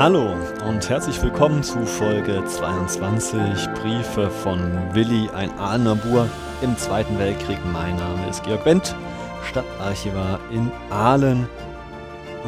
Hallo und herzlich willkommen zu Folge 22 Briefe von Willi, ein Ahlener im Zweiten Weltkrieg. Mein Name ist Georg Wendt, Stadtarchivar in Aalen.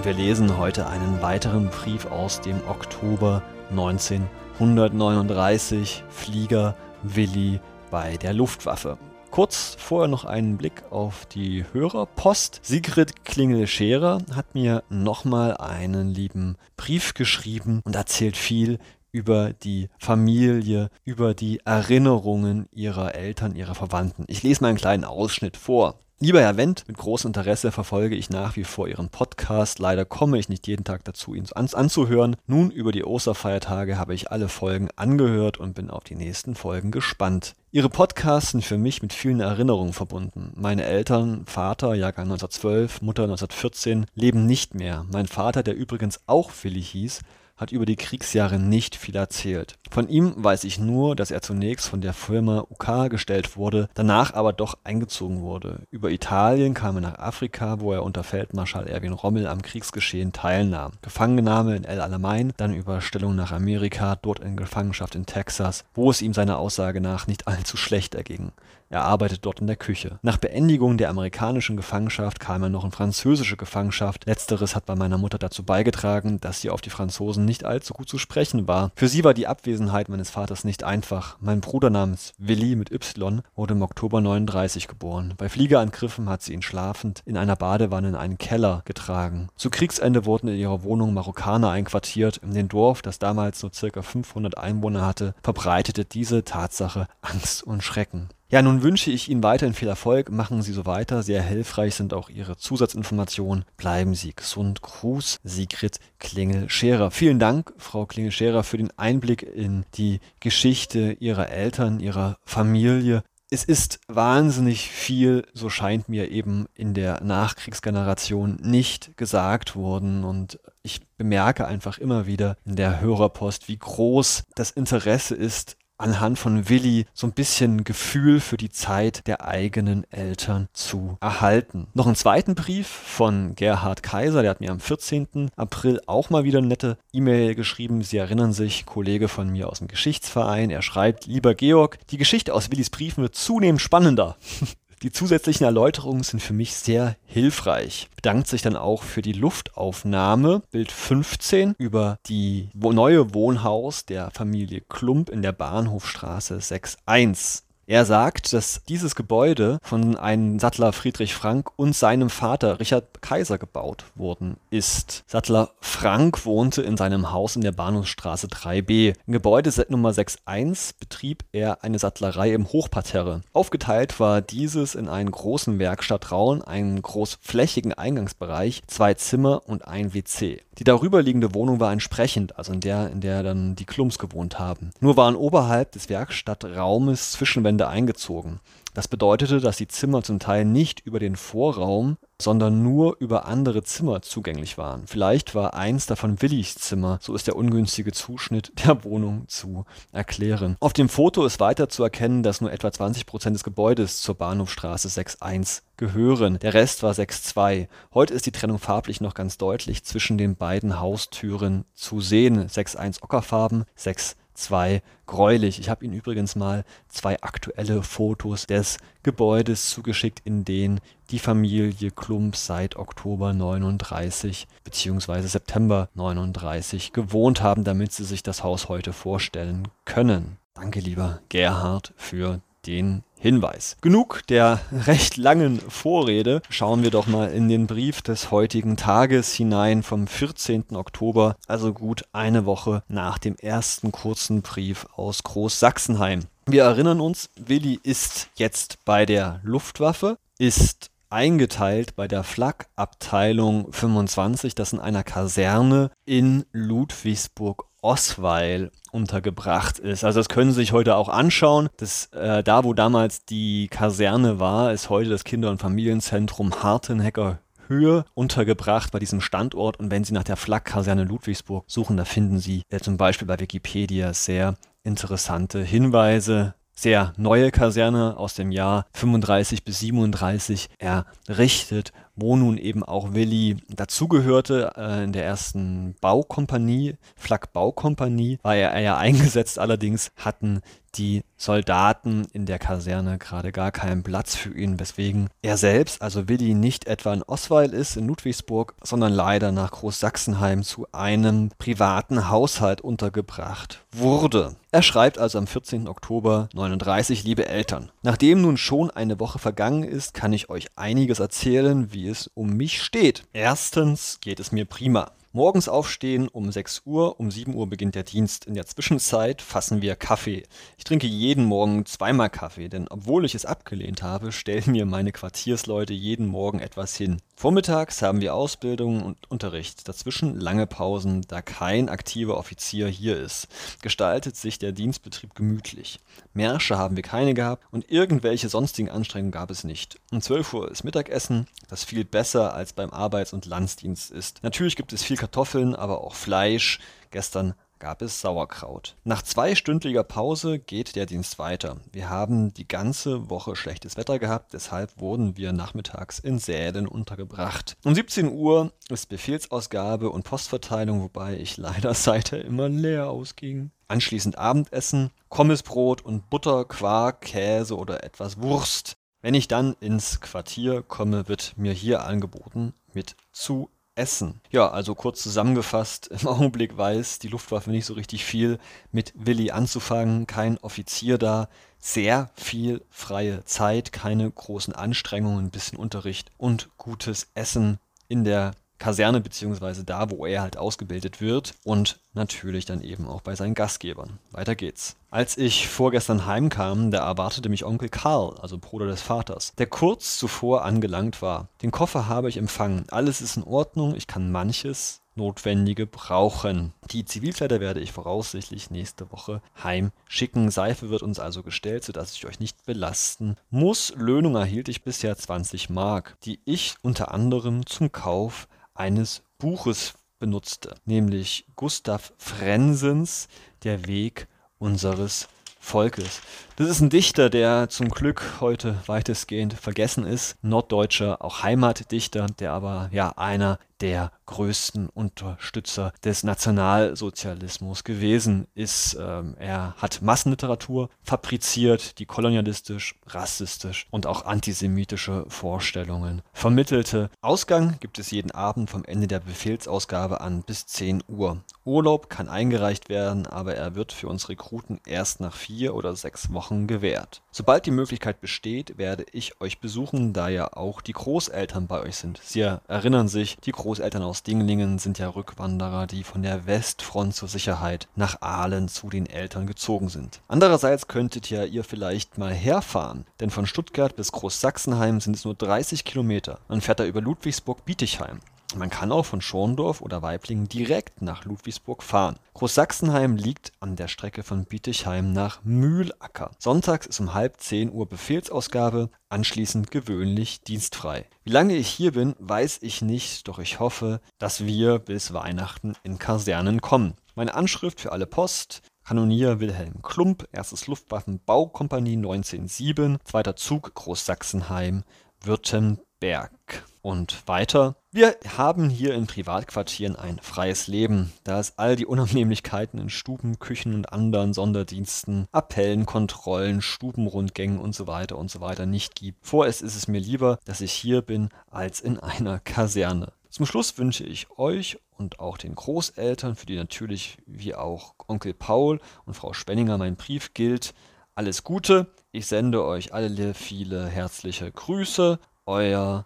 Wir lesen heute einen weiteren Brief aus dem Oktober 1939. Flieger Willi bei der Luftwaffe. Kurz vorher noch einen Blick auf die Hörerpost. Sigrid Klingel-Scherer hat mir nochmal einen lieben Brief geschrieben und erzählt viel über die Familie, über die Erinnerungen ihrer Eltern, ihrer Verwandten. Ich lese mal einen kleinen Ausschnitt vor. Lieber Herr Wendt, mit großem Interesse verfolge ich nach wie vor Ihren Podcast. Leider komme ich nicht jeden Tag dazu, ihn an anzuhören. Nun, über die Osterfeiertage habe ich alle Folgen angehört und bin auf die nächsten Folgen gespannt. Ihre Podcasts sind für mich mit vielen Erinnerungen verbunden. Meine Eltern, Vater, Jahrgang 1912, Mutter 1914, leben nicht mehr. Mein Vater, der übrigens auch Willi hieß, hat über die Kriegsjahre nicht viel erzählt. Von ihm weiß ich nur, dass er zunächst von der Firma UK gestellt wurde, danach aber doch eingezogen wurde. Über Italien kam er nach Afrika, wo er unter Feldmarschall Erwin Rommel am Kriegsgeschehen teilnahm. Gefangennahme in El Alamein, dann Überstellung nach Amerika, dort in Gefangenschaft in Texas, wo es ihm seiner Aussage nach nicht allzu schlecht erging. Er arbeitet dort in der Küche. Nach Beendigung der amerikanischen Gefangenschaft kam er noch in französische Gefangenschaft. Letzteres hat bei meiner Mutter dazu beigetragen, dass sie auf die Franzosen nicht allzu gut zu sprechen war. Für sie war die Abwesenheit meines Vaters nicht einfach. Mein Bruder namens Willi mit Y wurde im Oktober 39 geboren. Bei Fliegerangriffen hat sie ihn schlafend in einer Badewanne in einen Keller getragen. Zu Kriegsende wurden in ihrer Wohnung Marokkaner einquartiert. In dem Dorf, das damals nur ca. 500 Einwohner hatte, verbreitete diese Tatsache Angst und Schrecken. Ja, nun wünsche ich Ihnen weiterhin viel Erfolg. Machen Sie so weiter. Sehr hilfreich sind auch Ihre Zusatzinformationen. Bleiben Sie gesund. Gruß, Sigrid Klingel-Scherer. Vielen Dank, Frau Klingel-Scherer, für den Einblick in die Geschichte Ihrer Eltern, Ihrer Familie. Es ist wahnsinnig viel, so scheint mir eben in der Nachkriegsgeneration nicht gesagt worden und ich bemerke einfach immer wieder in der Hörerpost, wie groß das Interesse ist anhand von Willi so ein bisschen Gefühl für die Zeit der eigenen Eltern zu erhalten. Noch einen zweiten Brief von Gerhard Kaiser, der hat mir am 14. April auch mal wieder eine nette E-Mail geschrieben. Sie erinnern sich, Kollege von mir aus dem Geschichtsverein. Er schreibt, lieber Georg, die Geschichte aus Willis Briefen wird zunehmend spannender. Die zusätzlichen Erläuterungen sind für mich sehr hilfreich. Bedankt sich dann auch für die Luftaufnahme, Bild 15, über die neue Wohnhaus der Familie Klump in der Bahnhofstraße 61. Er sagt, dass dieses Gebäude von einem Sattler Friedrich Frank und seinem Vater Richard Kaiser gebaut worden ist. Sattler Frank wohnte in seinem Haus in der Bahnhofsstraße 3b. Im Gebäude Nummer 61 betrieb er eine Sattlerei im Hochparterre. Aufgeteilt war dieses in einen großen Werkstattraum, einen großflächigen Eingangsbereich, zwei Zimmer und ein WC. Die darüberliegende Wohnung war entsprechend, also in der, in der dann die Klums gewohnt haben. Nur waren oberhalb des Werkstattraumes Zwischenwände eingezogen. Das bedeutete, dass die Zimmer zum Teil nicht über den Vorraum, sondern nur über andere Zimmer zugänglich waren. Vielleicht war eins davon Willis Zimmer, so ist der ungünstige Zuschnitt der Wohnung zu erklären. Auf dem Foto ist weiter zu erkennen, dass nur etwa 20 Prozent des Gebäudes zur Bahnhofstraße 6.1 gehören. Der Rest war 6.2. Heute ist die Trennung farblich noch ganz deutlich zwischen den beiden Haustüren zu sehen. 6.1 Ockerfarben, 6 zwei gräulich. Ich habe Ihnen übrigens mal zwei aktuelle Fotos des Gebäudes zugeschickt, in denen die Familie Klump seit Oktober 39 bzw. September 39 gewohnt haben, damit Sie sich das Haus heute vorstellen können. Danke, lieber Gerhard, für den Hinweis. Genug der recht langen Vorrede. Schauen wir doch mal in den Brief des heutigen Tages hinein vom 14. Oktober, also gut eine Woche nach dem ersten kurzen Brief aus Großsachsenheim. Wir erinnern uns, Willi ist jetzt bei der Luftwaffe, ist eingeteilt bei der Flak-Abteilung 25, das in einer Kaserne in Ludwigsburg Osweil untergebracht ist. Also das können Sie sich heute auch anschauen. Das, äh, da, wo damals die Kaserne war, ist heute das Kinder- und Familienzentrum Hartenhecker Höhe untergebracht bei diesem Standort. Und wenn Sie nach der Flak-Kaserne Ludwigsburg suchen, da finden Sie äh, zum Beispiel bei Wikipedia sehr interessante Hinweise sehr neue Kaserne aus dem Jahr 35 bis 37 errichtet wo nun eben auch Willi dazugehörte. Äh, in der ersten Baukompanie, Flak Baukompanie, war er ja eingesetzt. Allerdings hatten die Soldaten in der Kaserne gerade gar keinen Platz für ihn, weswegen er selbst, also Willi, nicht etwa in Osweil ist, in Ludwigsburg, sondern leider nach Großsachsenheim zu einem privaten Haushalt untergebracht wurde. Er schreibt also am 14. Oktober 39, liebe Eltern. Nachdem nun schon eine Woche vergangen ist, kann ich euch einiges erzählen, wie es um mich steht. Erstens geht es mir prima. Morgens aufstehen um 6 Uhr, um 7 Uhr beginnt der Dienst. In der Zwischenzeit fassen wir Kaffee. Ich trinke jeden Morgen zweimal Kaffee, denn obwohl ich es abgelehnt habe, stellen mir meine Quartiersleute jeden Morgen etwas hin. Vormittags haben wir Ausbildung und Unterricht, dazwischen lange Pausen, da kein aktiver Offizier hier ist. Gestaltet sich der Dienstbetrieb gemütlich. Märsche haben wir keine gehabt und irgendwelche sonstigen Anstrengungen gab es nicht. Um 12 Uhr ist Mittagessen, das viel besser als beim Arbeits- und Landsdienst ist. Natürlich gibt es viel Kartoffeln, aber auch Fleisch. Gestern gab es Sauerkraut. Nach zweistündlicher Pause geht der Dienst weiter. Wir haben die ganze Woche schlechtes Wetter gehabt, deshalb wurden wir nachmittags in Sälen untergebracht. Um 17 Uhr ist Befehlsausgabe und Postverteilung, wobei ich leider seither immer leer ausging. Anschließend Abendessen, Kommissbrot und Butter, Quark, Käse oder etwas Wurst. Wenn ich dann ins Quartier komme, wird mir hier angeboten, mit zu Essen. Ja, also kurz zusammengefasst, im Augenblick weiß die Luftwaffe nicht so richtig viel mit Willi anzufangen, kein Offizier da, sehr viel freie Zeit, keine großen Anstrengungen, ein bisschen Unterricht und gutes Essen in der Kaserne beziehungsweise da, wo er halt ausgebildet wird und natürlich dann eben auch bei seinen Gastgebern. Weiter geht's. Als ich vorgestern heimkam, da erwartete mich Onkel Karl, also Bruder des Vaters, der kurz zuvor angelangt war. Den Koffer habe ich empfangen. Alles ist in Ordnung, ich kann manches Notwendige brauchen. Die Zivilkleider werde ich voraussichtlich nächste Woche heimschicken. Seife wird uns also gestellt, sodass ich euch nicht belasten muss. Löhnung erhielt ich bisher 20 Mark, die ich unter anderem zum Kauf eines Buches benutzte, nämlich Gustav Frensens Der Weg unseres Volkes. Das ist ein Dichter, der zum Glück heute weitestgehend vergessen ist. Norddeutscher, auch Heimatdichter, der aber ja einer der größten Unterstützer des Nationalsozialismus gewesen ist. Ähm, er hat Massenliteratur fabriziert, die kolonialistisch, rassistisch und auch antisemitische Vorstellungen vermittelte. Ausgang gibt es jeden Abend vom Ende der Befehlsausgabe an bis 10 Uhr. Urlaub kann eingereicht werden, aber er wird für uns Rekruten erst nach vier oder sechs Wochen gewährt. Sobald die Möglichkeit besteht, werde ich euch besuchen, da ja auch die Großeltern bei euch sind. Sie erinnern sich, die Großeltern Großeltern aus Dinglingen sind ja Rückwanderer, die von der Westfront zur Sicherheit nach Aalen zu den Eltern gezogen sind. Andererseits könntet ja ihr vielleicht mal herfahren, denn von Stuttgart bis Großsachsenheim sind es nur 30 Kilometer. Man fährt da über Ludwigsburg-Bietigheim. Man kann auch von Schorndorf oder Weiblingen direkt nach Ludwigsburg fahren. Großsachsenheim liegt an der Strecke von Bietigheim nach Mühlacker. Sonntags ist um halb zehn Uhr Befehlsausgabe, anschließend gewöhnlich dienstfrei. Wie lange ich hier bin, weiß ich nicht, doch ich hoffe, dass wir bis Weihnachten in Kasernen kommen. Meine Anschrift für alle Post, Kanonier Wilhelm Klump, 1. Luftwaffenbaukompanie 1907, zweiter Zug Großsachsenheim, Württemberg. Und weiter, wir haben hier in Privatquartieren ein freies Leben, da es all die Unannehmlichkeiten in Stuben, Küchen und anderen Sonderdiensten, Appellen, Kontrollen, Stubenrundgängen und so weiter und so weiter nicht gibt. Vorerst ist es mir lieber, dass ich hier bin, als in einer Kaserne. Zum Schluss wünsche ich euch und auch den Großeltern, für die natürlich wie auch Onkel Paul und Frau Spenninger mein Brief gilt, alles Gute. Ich sende euch alle viele herzliche Grüße. Euer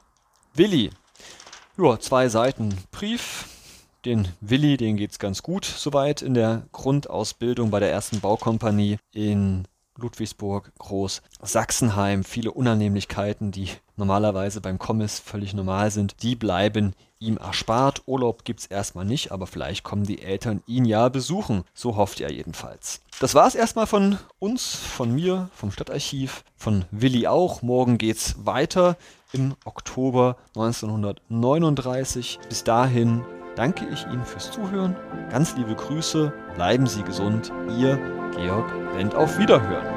Willi. Ja, zwei Seiten Brief. Den Willi, den geht's ganz gut soweit in der Grundausbildung bei der ersten Baukompanie in Ludwigsburg, Groß, Sachsenheim. Viele Unannehmlichkeiten, die normalerweise beim Kommiss völlig normal sind, die bleiben ihm erspart. Urlaub gibt es erstmal nicht, aber vielleicht kommen die Eltern ihn ja besuchen. So hofft er jedenfalls. Das war es erstmal von uns, von mir, vom Stadtarchiv, von Willi auch. Morgen geht's weiter im Oktober 1939. Bis dahin danke ich Ihnen fürs Zuhören. Ganz liebe Grüße, bleiben Sie gesund. Ihr Georg Wendt auf Wiederhören.